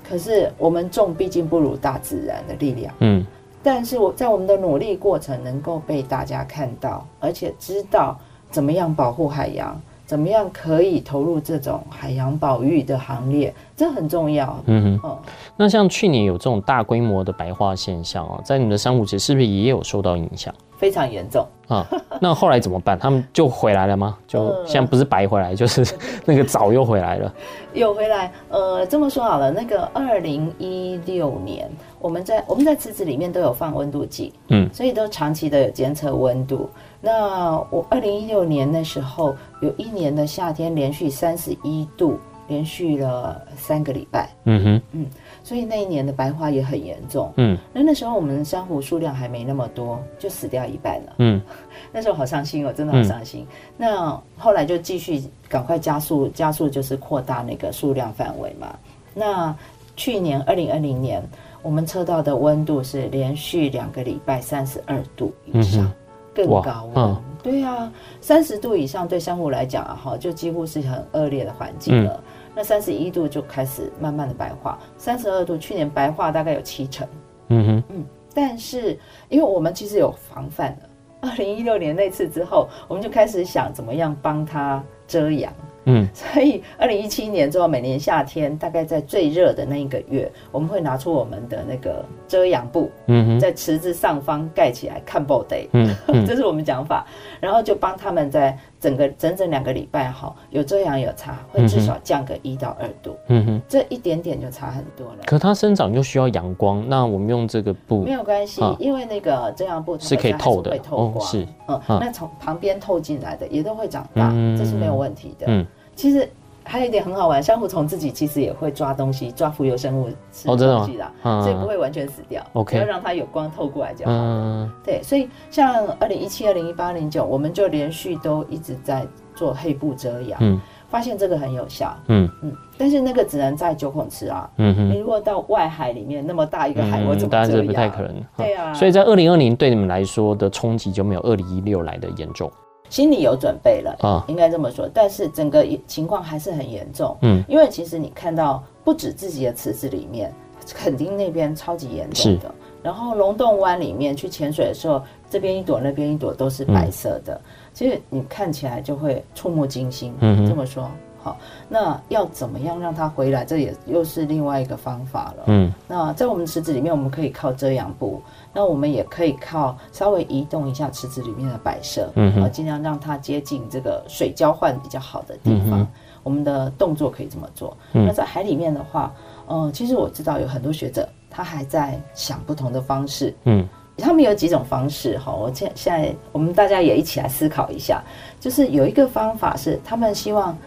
可是我们种毕竟不如大自然的力量，嗯，但是我在我们的努力过程能够被大家看到，而且知道怎么样保护海洋。怎么样可以投入这种海洋保育的行列？这很重要。嗯哼。哦，那像去年有这种大规模的白化现象哦，在你们的珊瑚池是不是也有受到影响？非常严重啊！那后来怎么办？他们就回来了吗？就现在不是白回来，就是那个藻又回来了。有回来。呃，这么说好了，那个二零一六年，我们在我们在池子里面都有放温度计，嗯，所以都长期的有监测温度。那我二零一六年那时候有一年的夏天连续三十一度连续了三个礼拜。嗯哼，嗯，所以那一年的白化也很严重。嗯，那那时候我们珊瑚数量还没那么多，就死掉一半了。嗯，那时候好伤心哦，真的好伤心。嗯、那后来就继续赶快加速，加速就是扩大那个数量范围嘛。那去年二零二零年，我们测到的温度是连续两个礼拜三十二度以上。嗯更高温，嗯、对啊，三十度以上对珊瑚来讲啊，哈，就几乎是很恶劣的环境了。嗯、那三十一度就开始慢慢的白化，三十二度去年白化大概有七成。嗯哼，嗯，但是因为我们其实有防范的，二零一六年那次之后，我们就开始想怎么样帮它遮阳。嗯，所以二零一七年之后，每年夏天大概在最热的那一个月，我们会拿出我们的那个遮阳布，嗯哼，在池子上方盖起来看 ball day，嗯，这是我们讲法，然后就帮他们在整个整整两个礼拜哈，有遮阳有差，会至少降个一到二度，嗯哼，这一点点就差很多了。可它生长又需要阳光，那我们用这个布没有关系，因为那个遮阳布是可以透的，会透光，是，嗯，那从旁边透进来的也都会长大，这是没有问题的，嗯，其实。还有一点很好玩，珊瑚虫自己其实也会抓东西，抓浮游生物吃东西的，哦、所以不会完全死掉。OK，要让它有光透过来就好了。嗯、对，所以像二零一七、二零一八、零九，我们就连续都一直在做黑布遮阳，嗯，发现这个很有效。嗯嗯，但是那个只能在九孔池啊，嗯哼，你如果到外海里面那么大一个海，我怎么遮阳？当然这不太可能。对啊，所以在二零二零对你们来说的冲击就没有二零一六来的严重。心里有准备了啊，应该这么说，但是整个情况还是很严重。嗯，因为其实你看到不止自己的池子里面，肯定那边超级严重的，然后龙洞湾里面去潜水的时候，这边一朵那边一朵都是白色的，嗯、其实你看起来就会触目惊心。嗯，这么说。好，那要怎么样让它回来？这也又是另外一个方法了。嗯，那在我们池子里面，我们可以靠遮阳布，那我们也可以靠稍微移动一下池子里面的摆设，嗯啊，尽量让它接近这个水交换比较好的地方。嗯、我们的动作可以这么做。嗯、那在海里面的话，嗯、呃，其实我知道有很多学者他还在想不同的方式。嗯，他们有几种方式哈，我现现在我们大家也一起来思考一下，就是有一个方法是他们希望。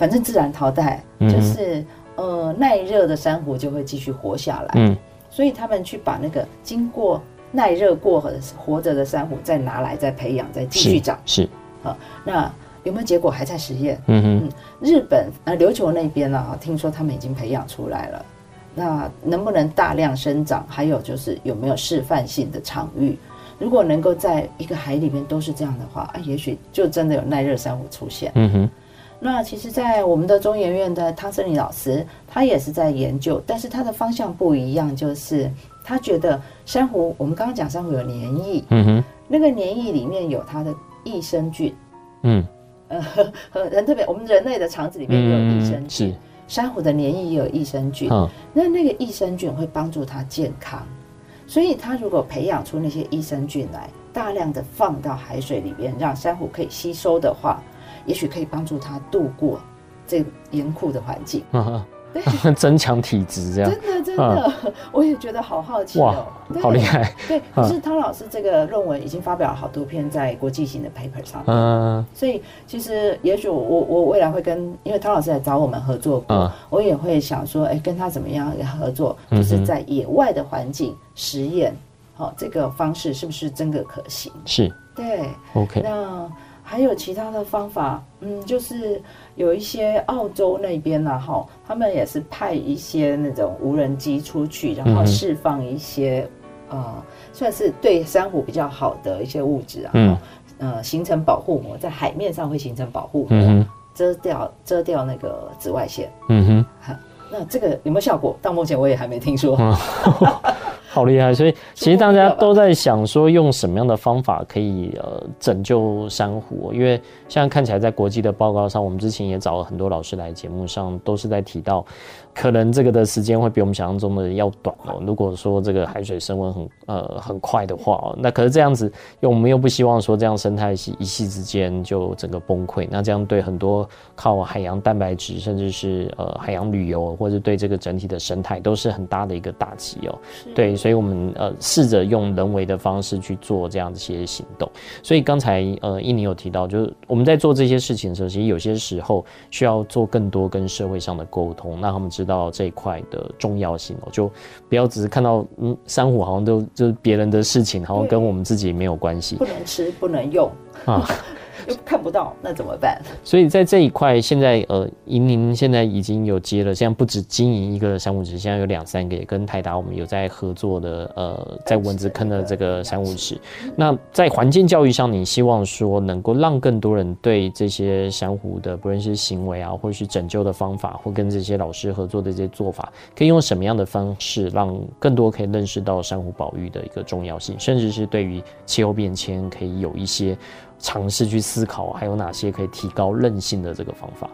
反正自然淘汰，就是呃耐热的珊瑚就会继续活下来。嗯，所以他们去把那个经过耐热过河的活着的珊瑚再拿来再培养再继续长。是，好，那有没有结果还在实验？嗯哼，日本呃琉球那边呢，听说他们已经培养出来了。那能不能大量生长？还有就是有没有示范性的场域？如果能够在一个海里面都是这样的话，啊，也许就真的有耐热珊瑚出现。嗯哼。那其实，在我们的中研院的汤森林老师，他也是在研究，但是他的方向不一样，就是他觉得珊瑚，我们刚刚讲珊瑚有黏液，嗯哼，那个黏液里面有它的益生菌，嗯，呃，人特别，我们人类的肠子里面也有益生菌，是。珊瑚的黏液也有益生菌，嗯，那那个益生菌会帮助它健康，所以它如果培养出那些益生菌来，大量的放到海水里边，让珊瑚可以吸收的话。也许可以帮助他度过这严酷的环境，对，增强体质这样。真的真的，我也觉得好好奇哦，好厉害。对，可是汤老师这个论文已经发表了好多篇在国际型的 paper 上，嗯，所以其实也许我我未来会跟，因为汤老师来找我们合作过，我也会想说，哎，跟他怎么样合作，就是在野外的环境实验，好，这个方式是不是真的可行？是，对，OK，那。还有其他的方法，嗯，就是有一些澳洲那边呢，哈，他们也是派一些那种无人机出去，然后释放一些，呃，算是对珊瑚比较好的一些物质啊，嗯，呃，形成保护膜，在海面上会形成保护膜，嗯、遮掉遮掉那个紫外线，嗯哼，那这个有没有效果？到目前我也还没听说。嗯好厉害！所以其实大家都在想说，用什么样的方法可以呃拯救珊瑚？因为现在看起来，在国际的报告上，我们之前也找了很多老师来节目上，都是在提到，可能这个的时间会比我们想象中的要短哦。如果说这个海水升温很呃很快的话哦，那可是这样子，因为我们又不希望说这样生态系一夕之间就整个崩溃，那这样对很多靠海洋蛋白质，甚至是呃海洋旅游，或者对这个整体的生态都是很大的一个打击哦。对。所以我们呃试着用人为的方式去做这样的一些行动。所以刚才呃印尼有提到，就是我们在做这些事情的时候，其实有些时候需要做更多跟社会上的沟通，那他们知道这一块的重要性哦，就不要只是看到嗯珊瑚好像都就是别人的事情，好像跟我们自己没有关系，不能吃，不能用。啊。又看不到，那怎么办？所以在这一块，现在呃，银宁现在已经有接了，现在不止经营一个珊瑚池，现在有两三个，也跟台达我们有在合作的，呃，在蚊子坑的这个珊瑚池。那在环境教育上，你希望说能够让更多人对这些珊瑚的，不论是行为啊，或是拯救的方法，或跟这些老师合作的这些做法，可以用什么样的方式，让更多可以认识到珊瑚保育的一个重要性，甚至是对于气候变迁可以有一些。尝试去思考还有哪些可以提高韧性的这个方法？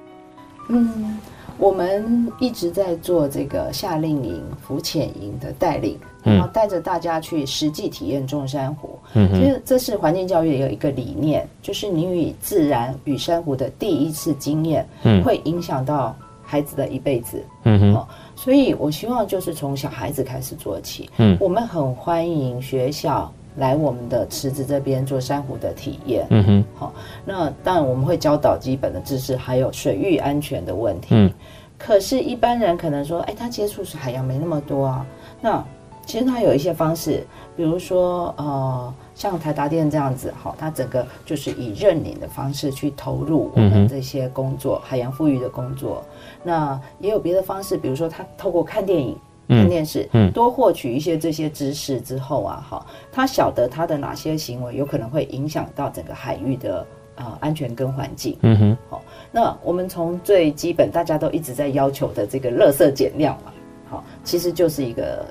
嗯，我们一直在做这个夏令营、浮潜营的带领，然后带着大家去实际体验种珊瑚。嗯，其实这是环境教育的有一个理念，就是你与自然与珊瑚的第一次经验，嗯，会影响到孩子的一辈子。嗯哼，所以我希望就是从小孩子开始做起。嗯，我们很欢迎学校。来我们的池子这边做珊瑚的体验，嗯哼，好，那当然我们会教导基本的知识，还有水域安全的问题。嗯，可是，一般人可能说，哎，他接触是海洋没那么多啊。那其实他有一些方式，比如说，呃，像台达店这样子，好，他整个就是以认领的方式去投入我们这些工作，海洋富裕的工作。那也有别的方式，比如说他透过看电影。看电视，嗯，多获取一些这些知识之后啊，哈，他晓得他的哪些行为有可能会影响到整个海域的呃安全跟环境，嗯哼，好，那我们从最基本大家都一直在要求的这个垃圾减量嘛，好，其实就是一个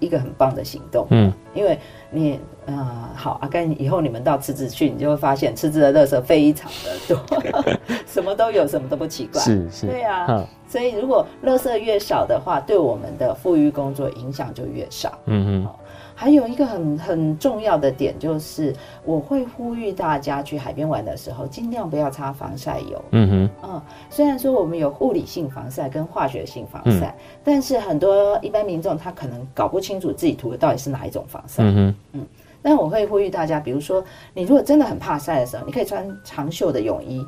一个很棒的行动，嗯，因为你。啊、呃，好，阿甘，以后你们到池子去，你就会发现池子的垃圾非常的多，什么都有，什么都不奇怪。是是，对啊。嗯、所以如果垃圾越少的话，对我们的富裕工作影响就越少。嗯嗯。还有一个很很重要的点就是，我会呼吁大家去海边玩的时候，尽量不要擦防晒油。嗯哼。嗯，虽然说我们有物理性防晒跟化学性防晒，嗯、但是很多一般民众他可能搞不清楚自己涂的到底是哪一种防晒。嗯哼。嗯。但我会呼吁大家，比如说，你如果真的很怕晒的时候，你可以穿长袖的泳衣，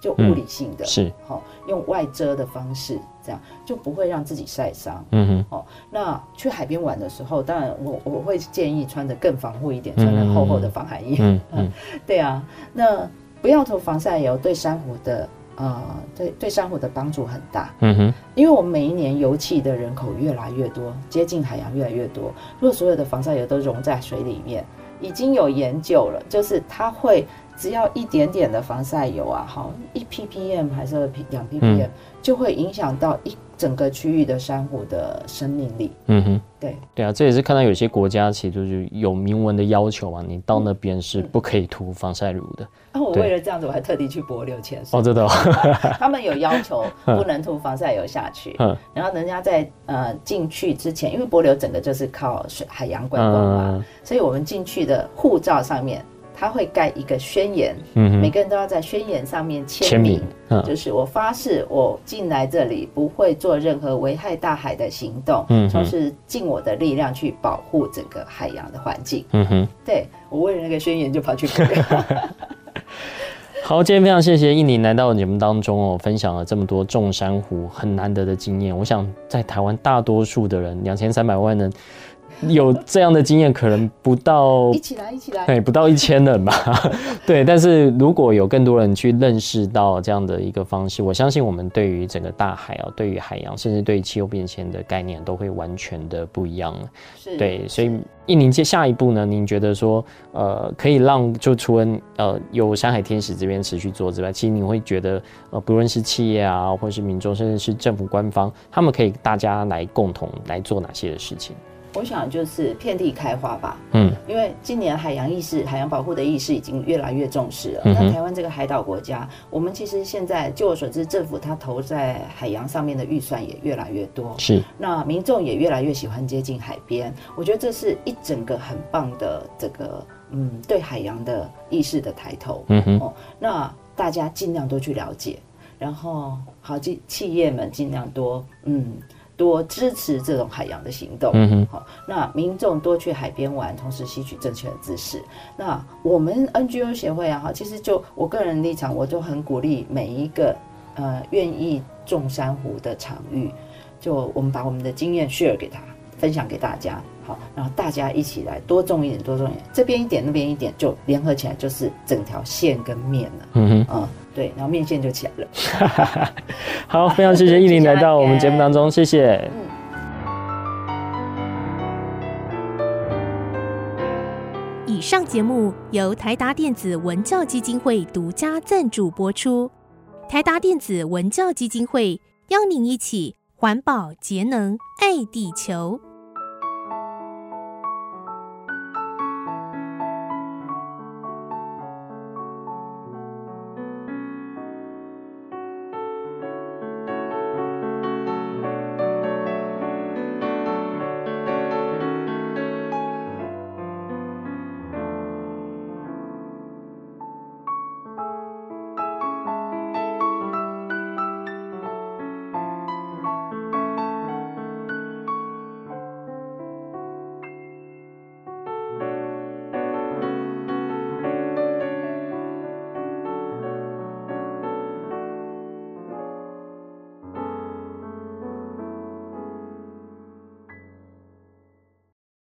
就物理性的，嗯、是好、哦、用外遮的方式，这样就不会让自己晒伤。嗯哼，哦，那去海边玩的时候，当然我我会建议穿得更防护一点，穿的厚厚的防寒衣。嗯，对啊，那不要涂防晒油，对珊瑚的。呃，对对，珊瑚的帮助很大。嗯哼，因为我们每一年油气的人口越来越多，接近海洋越来越多。如果所有的防晒油都溶在水里面，已经有研究了，就是它会只要一点点的防晒油啊，好，一 ppm 还是两 ppm，嗯，就会影响到一。整个区域的珊瑚的生命力，嗯哼，对。对啊，这也是看到有些国家其实就是有明文的要求啊，你到那边是不可以涂防晒乳的。啊，我为了这样子，我还特地去帛琉潜水。哦，真的，他们有要求 不能涂防晒油下去，然后人家在呃进去之前，因为帛琉整个就是靠水海洋观光嘛，所以我们进去的护照上面。他会盖一个宣言，嗯，每个人都要在宣言上面签名，嗯，就是我发誓，我进来这里不会做任何危害大海的行动，嗯，就是尽我的力量去保护整个海洋的环境，嗯哼，对，我为了那个宣言就跑去盖。好，今天非常谢谢印尼来到节目当中哦，分享了这么多种珊瑚很难得的经验。我想在台湾大多数的人，两千三百万人。有这样的经验，可能不到一起来，一起来，对，不到一千人吧。对，但是如果有更多人去认识到这样的一个方式，我相信我们对于整个大海啊，对于海洋，甚至对于气候变迁的概念，都会完全的不一样。是，对，所以印宁接下一步呢，您觉得说，呃，可以让就除了呃有山海天使这边持续做之外，其实你会觉得呃，不论是企业啊，或是民众，甚至是政府官方，他们可以大家来共同来做哪些的事情？我想就是遍地开花吧，嗯，因为今年海洋意识、海洋保护的意识已经越来越重视了。嗯、那台湾这个海岛国家，我们其实现在据我所知，政府它投在海洋上面的预算也越来越多，是。那民众也越来越喜欢接近海边，我觉得这是一整个很棒的这个嗯对海洋的意识的抬头，嗯哼。哦，那大家尽量多去了解，然后好企企业们尽量多嗯。多支持这种海洋的行动。好，那民众多去海边玩，同时吸取正确的知识。那我们 NGO 协会啊，哈，其实就我个人立场，我就很鼓励每一个呃愿意种珊瑚的场域，就我们把我们的经验 share 给他，分享给大家。好，然后大家一起来多种一点，多种一点，这边一点，那边一点，就联合起来，就是整条线跟面了。嗯哼，嗯，对，然后面线就起来了。好，非常谢谢依林来到我们节目当中，谢谢。嗯。以上节目由台达电子文教基金会独家赞助播出。台达电子文教基金会邀您一起环保节能爱地球。